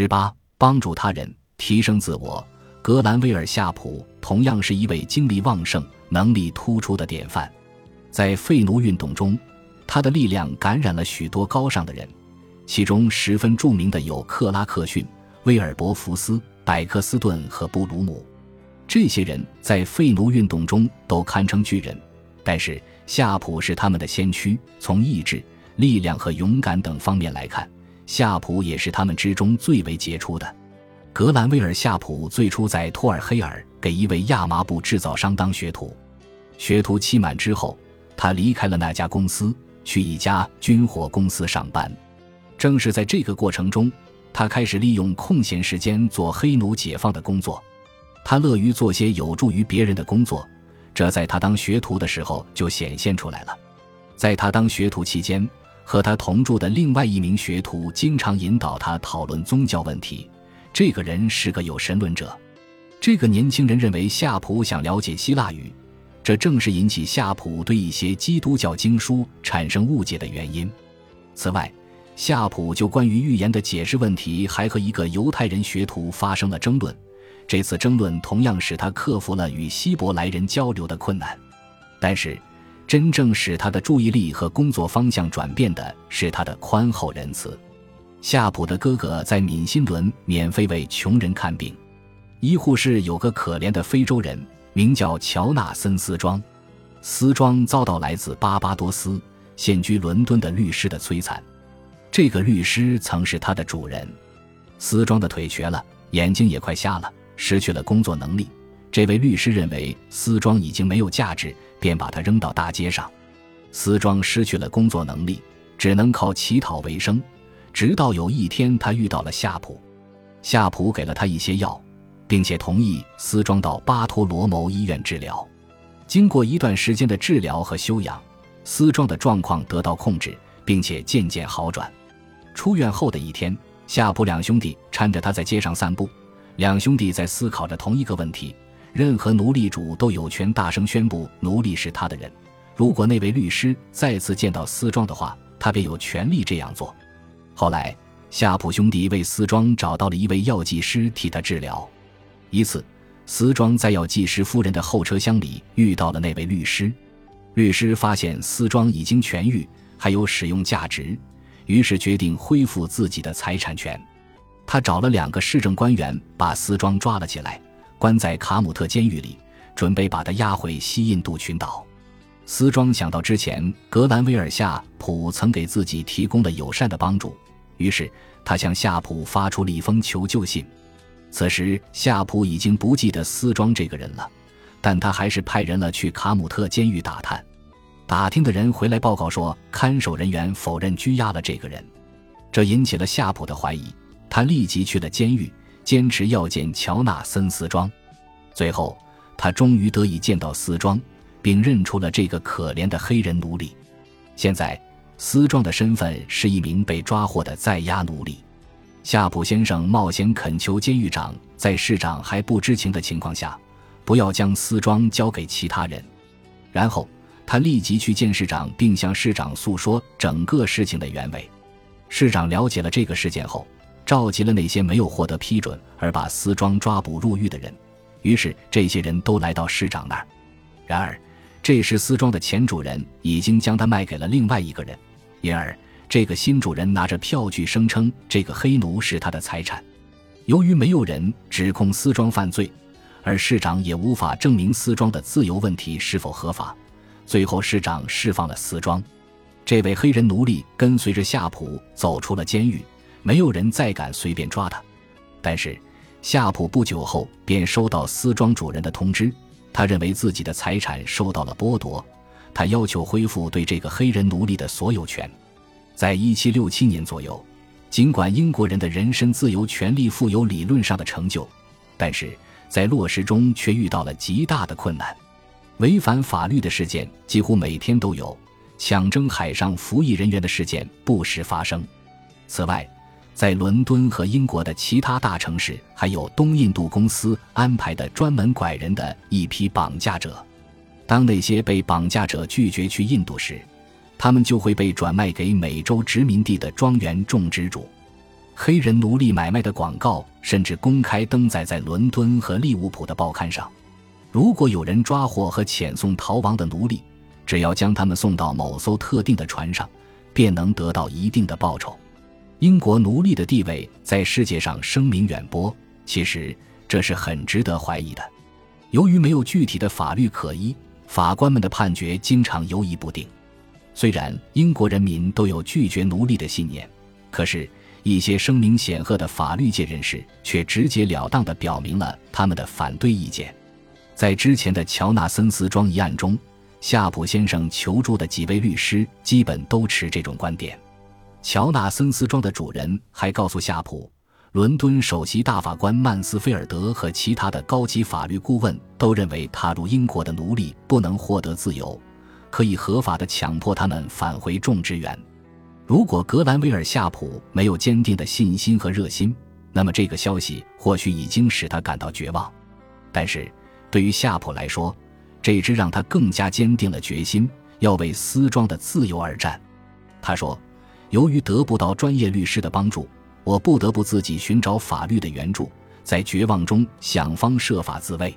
十八，帮助他人，提升自我。格兰威尔夏普同样是一位精力旺盛、能力突出的典范。在废奴运动中，他的力量感染了许多高尚的人，其中十分著名的有克拉克逊、威尔伯福斯、百克斯顿和布鲁姆。这些人在废奴运动中都堪称巨人，但是夏普是他们的先驱。从意志、力量和勇敢等方面来看，夏普也是他们之中最为杰出的。格兰威尔夏普最初在托尔黑尔给一位亚麻布制造商当学徒，学徒期满之后，他离开了那家公司，去一家军火公司上班。正是在这个过程中，他开始利用空闲时间做黑奴解放的工作。他乐于做些有助于别人的工作，这在他当学徒的时候就显现出来了。在他当学徒期间，和他同住的另外一名学徒经常引导他讨论宗教问题。这个人是个有神论者。这个年轻人认为夏普想了解希腊语，这正是引起夏普对一些基督教经书产生误解的原因。此外，夏普就关于预言的解释问题还和一个犹太人学徒发生了争论。这次争论同样使他克服了与希伯来人交流的困难。但是，真正使他的注意力和工作方向转变的是他的宽厚仁慈。夏普的哥哥在闽新伦免费为穷人看病。医护室有个可怜的非洲人，名叫乔纳森·斯庄。斯庄遭到来自巴巴多斯、现居伦敦的律师的摧残。这个律师曾是他的主人。斯庄的腿瘸了，眼睛也快瞎了，失去了工作能力。这位律师认为丝庄已经没有价值，便把他扔到大街上。丝庄失去了工作能力，只能靠乞讨为生。直到有一天，他遇到了夏普，夏普给了他一些药，并且同意丝庄到巴托罗谋医院治疗。经过一段时间的治疗和休养，丝庄的状况得到控制，并且渐渐好转。出院后的一天，夏普两兄弟搀着他在街上散步，两兄弟在思考着同一个问题：任何奴隶主都有权大声宣布奴隶是他的人。如果那位律师再次见到斯庄的话，他便有权利这样做。后来，夏普兄弟为斯庄找到了一位药剂师替他治疗。一次，斯庄在药剂师夫人的后车厢里遇到了那位律师。律师发现斯庄已经痊愈，还有使用价值，于是决定恢复自己的财产权。他找了两个市政官员，把斯庄抓了起来，关在卡姆特监狱里，准备把他押回西印度群岛。斯庄想到之前格兰威尔夏普曾给自己提供了友善的帮助。于是，他向夏普发出了一封求救信。此时，夏普已经不记得斯庄这个人了，但他还是派人了去卡姆特监狱打探。打听的人回来报告说，看守人员否认拘押了这个人，这引起了夏普的怀疑。他立即去了监狱，坚持要见乔纳森·斯庄。最后，他终于得以见到斯庄，并认出了这个可怜的黑人奴隶。现在。斯庄的身份是一名被抓获的在押奴隶。夏普先生冒险恳求监狱长，在市长还不知情的情况下，不要将斯庄交给其他人。然后他立即去见市长，并向市长诉说整个事情的原委。市长了解了这个事件后，召集了那些没有获得批准而把斯庄抓捕入狱的人。于是这些人都来到市长那儿。然而，这时斯庄的前主人已经将他卖给了另外一个人。因而，这个新主人拿着票据声称这个黑奴是他的财产。由于没有人指控斯庄犯罪，而市长也无法证明斯庄的自由问题是否合法，最后市长释放了斯庄。这位黑人奴隶跟随着夏普走出了监狱，没有人再敢随便抓他。但是，夏普不久后便收到私庄主人的通知，他认为自己的财产受到了剥夺。他要求恢复对这个黑人奴隶的所有权。在一七六七年左右，尽管英国人的人身自由权利富有理论上的成就，但是在落实中却遇到了极大的困难。违反法律的事件几乎每天都有，抢征海上服役人员的事件不时发生。此外，在伦敦和英国的其他大城市，还有东印度公司安排的专门拐人的一批绑架者。当那些被绑架者拒绝去印度时，他们就会被转卖给美洲殖民地的庄园种植主。黑人奴隶买卖的广告甚至公开登载在伦敦和利物浦的报刊上。如果有人抓获和遣送逃亡的奴隶，只要将他们送到某艘特定的船上，便能得到一定的报酬。英国奴隶的地位在世界上声名远播，其实这是很值得怀疑的。由于没有具体的法律可依，法官们的判决经常犹疑不定。虽然英国人民都有拒绝奴隶的信念，可是。一些声名显赫的法律界人士却直截了当地表明了他们的反对意见。在之前的乔纳森斯庄一案中，夏普先生求助的几位律师基本都持这种观点。乔纳森斯庄的主人还告诉夏普，伦敦首席大法官曼斯菲尔德和其他的高级法律顾问都认为，踏入英国的奴隶不能获得自由，可以合法地强迫他们返回种植园。如果格兰维尔·夏普没有坚定的信心和热心，那么这个消息或许已经使他感到绝望。但是，对于夏普来说，这只让他更加坚定了决心，要为丝庄的自由而战。他说：“由于得不到专业律师的帮助，我不得不自己寻找法律的援助，在绝望中想方设法自卫。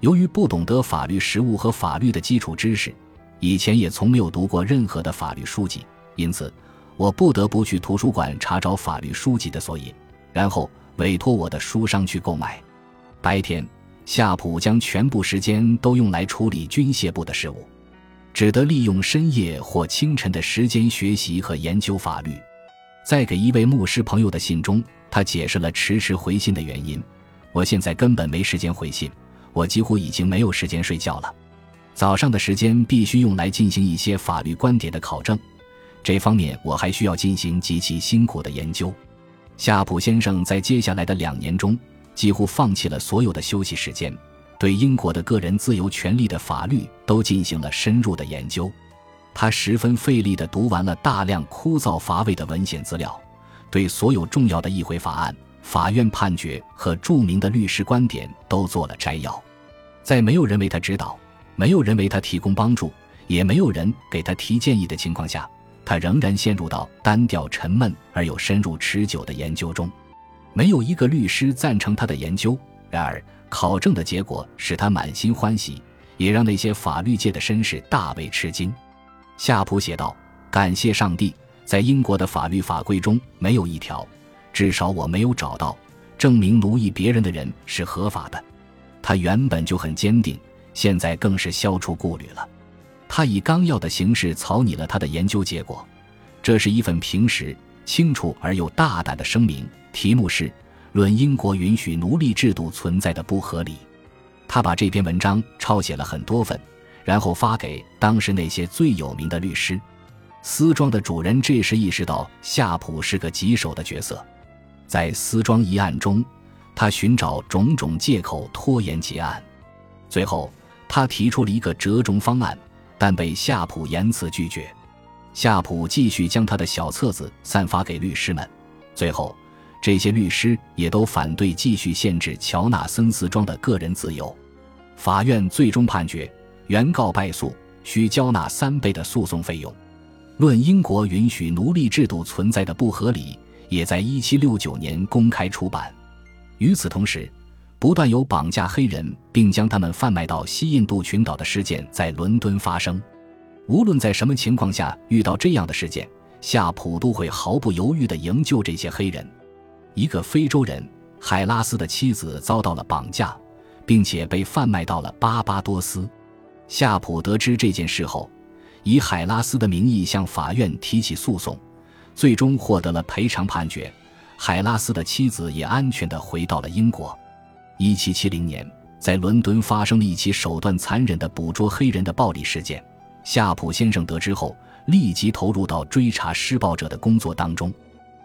由于不懂得法律实务和法律的基础知识，以前也从没有读过任何的法律书籍，因此。”我不得不去图书馆查找法律书籍的索引，然后委托我的书商去购买。白天，夏普将全部时间都用来处理军械部的事务，只得利用深夜或清晨的时间学习和研究法律。在给一位牧师朋友的信中，他解释了迟迟回信的原因：“我现在根本没时间回信，我几乎已经没有时间睡觉了。早上的时间必须用来进行一些法律观点的考证。”这方面我还需要进行极其辛苦的研究。夏普先生在接下来的两年中几乎放弃了所有的休息时间，对英国的个人自由权利的法律都进行了深入的研究。他十分费力地读完了大量枯燥乏味的文献资料，对所有重要的议会法案、法院判决和著名的律师观点都做了摘要。在没有人为他指导、没有人为他提供帮助、也没有人给他提建议的情况下。他仍然陷入到单调、沉闷而又深入持久的研究中，没有一个律师赞成他的研究。然而，考证的结果使他满心欢喜，也让那些法律界的绅士大为吃惊。夏普写道：“感谢上帝，在英国的法律法规中没有一条，至少我没有找到证明奴役别人的人是合法的。”他原本就很坚定，现在更是消除顾虑了。他以纲要的形式草拟了他的研究结果，这是一份平实、清楚而又大胆的声明，题目是《论英国允许奴隶制度存在的不合理》。他把这篇文章抄写了很多份，然后发给当时那些最有名的律师。丝庄的主人这时意识到夏普是个棘手的角色，在丝庄一案中，他寻找种种借口拖延结案，最后他提出了一个折中方案。但被夏普严词拒绝。夏普继续将他的小册子散发给律师们，最后，这些律师也都反对继续限制乔纳森斯庄的个人自由。法院最终判决，原告败诉，需交纳三倍的诉讼费用。论英国允许奴隶制度存在的不合理，也在1769年公开出版。与此同时。不断有绑架黑人并将他们贩卖到西印度群岛的事件在伦敦发生。无论在什么情况下遇到这样的事件，夏普都会毫不犹豫地营救这些黑人。一个非洲人海拉斯的妻子遭到了绑架，并且被贩卖到了巴巴多斯。夏普得知这件事后，以海拉斯的名义向法院提起诉讼，最终获得了赔偿判决。海拉斯的妻子也安全地回到了英国。一七七零年，在伦敦发生了一起手段残忍的捕捉黑人的暴力事件。夏普先生得知后，立即投入到追查施暴者的工作当中。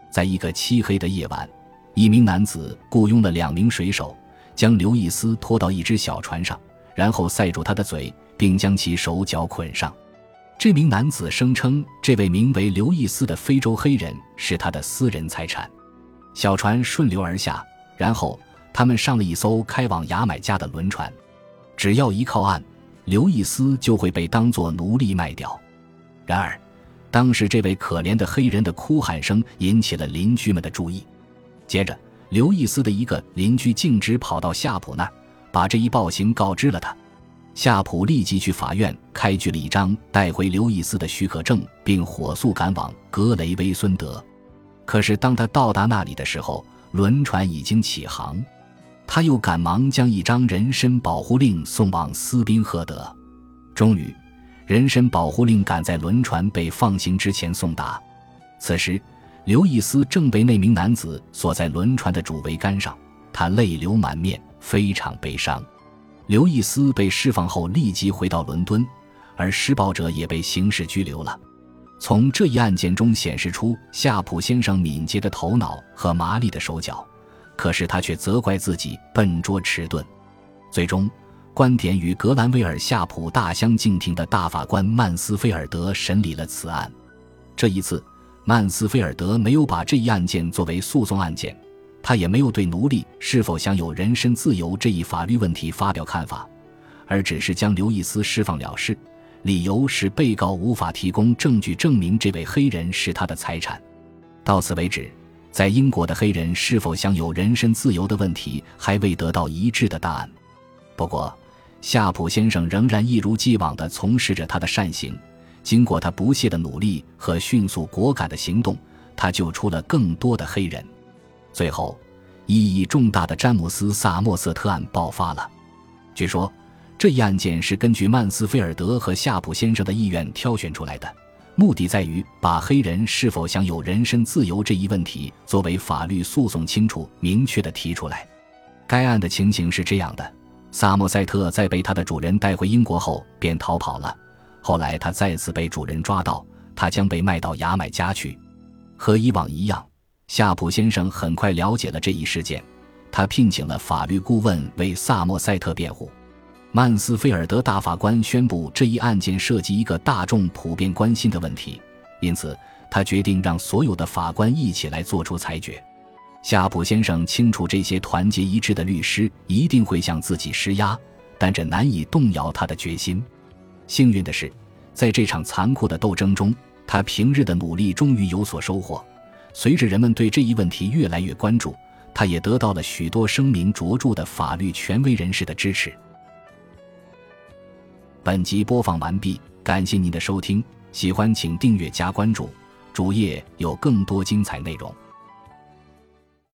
在一个漆黑的夜晚，一名男子雇佣了两名水手，将刘易斯拖到一只小船上，然后塞住他的嘴，并将其手脚捆上。这名男子声称，这位名为刘易斯的非洲黑人是他的私人财产。小船顺流而下，然后。他们上了一艘开往牙买加的轮船，只要一靠岸，刘易斯就会被当作奴隶卖掉。然而，当时这位可怜的黑人的哭喊声引起了邻居们的注意。接着，刘易斯的一个邻居径直跑到夏普那，把这一暴行告知了他。夏普立即去法院开具了一张带回刘易斯的许可证，并火速赶往格雷威孙德。可是，当他到达那里的时候，轮船已经起航。他又赶忙将一张人身保护令送往斯宾赫德。终于，人身保护令赶在轮船被放行之前送达。此时，刘易斯正被那名男子锁在轮船的主桅杆上，他泪流满面，非常悲伤。刘易斯被释放后立即回到伦敦，而施暴者也被刑事拘留了。从这一案件中显示出夏普先生敏捷的头脑和麻利的手脚。可是他却责怪自己笨拙迟钝，最终，观点与格兰威尔夏普大相径庭的大法官曼斯菲尔德审理了此案。这一次，曼斯菲尔德没有把这一案件作为诉讼案件，他也没有对奴隶是否享有人身自由这一法律问题发表看法，而只是将刘易斯释放了事，理由是被告无法提供证据证明这位黑人是他的财产。到此为止。在英国的黑人是否享有人身自由的问题还未得到一致的答案。不过，夏普先生仍然一如既往地从事着他的善行。经过他不懈的努力和迅速果敢的行动，他救出了更多的黑人。最后，意义重大的詹姆斯·萨默瑟特案爆发了。据说，这一案件是根据曼斯菲尔德和夏普先生的意愿挑选出来的。目的在于把黑人是否享有人身自由这一问题作为法律诉讼清楚明确的提出来。该案的情形是这样的：萨默塞特在被他的主人带回英国后便逃跑了。后来他再次被主人抓到，他将被卖到牙买加去。和以往一样，夏普先生很快了解了这一事件，他聘请了法律顾问为萨默塞特辩护。曼斯菲尔德大法官宣布，这一案件涉及一个大众普遍关心的问题，因此他决定让所有的法官一起来做出裁决。夏普先生清楚，这些团结一致的律师一定会向自己施压，但这难以动摇他的决心。幸运的是，在这场残酷的斗争中，他平日的努力终于有所收获。随着人们对这一问题越来越关注，他也得到了许多声名卓著的法律权威人士的支持。本集播放完毕，感谢您的收听，喜欢请订阅加关注，主页有更多精彩内容。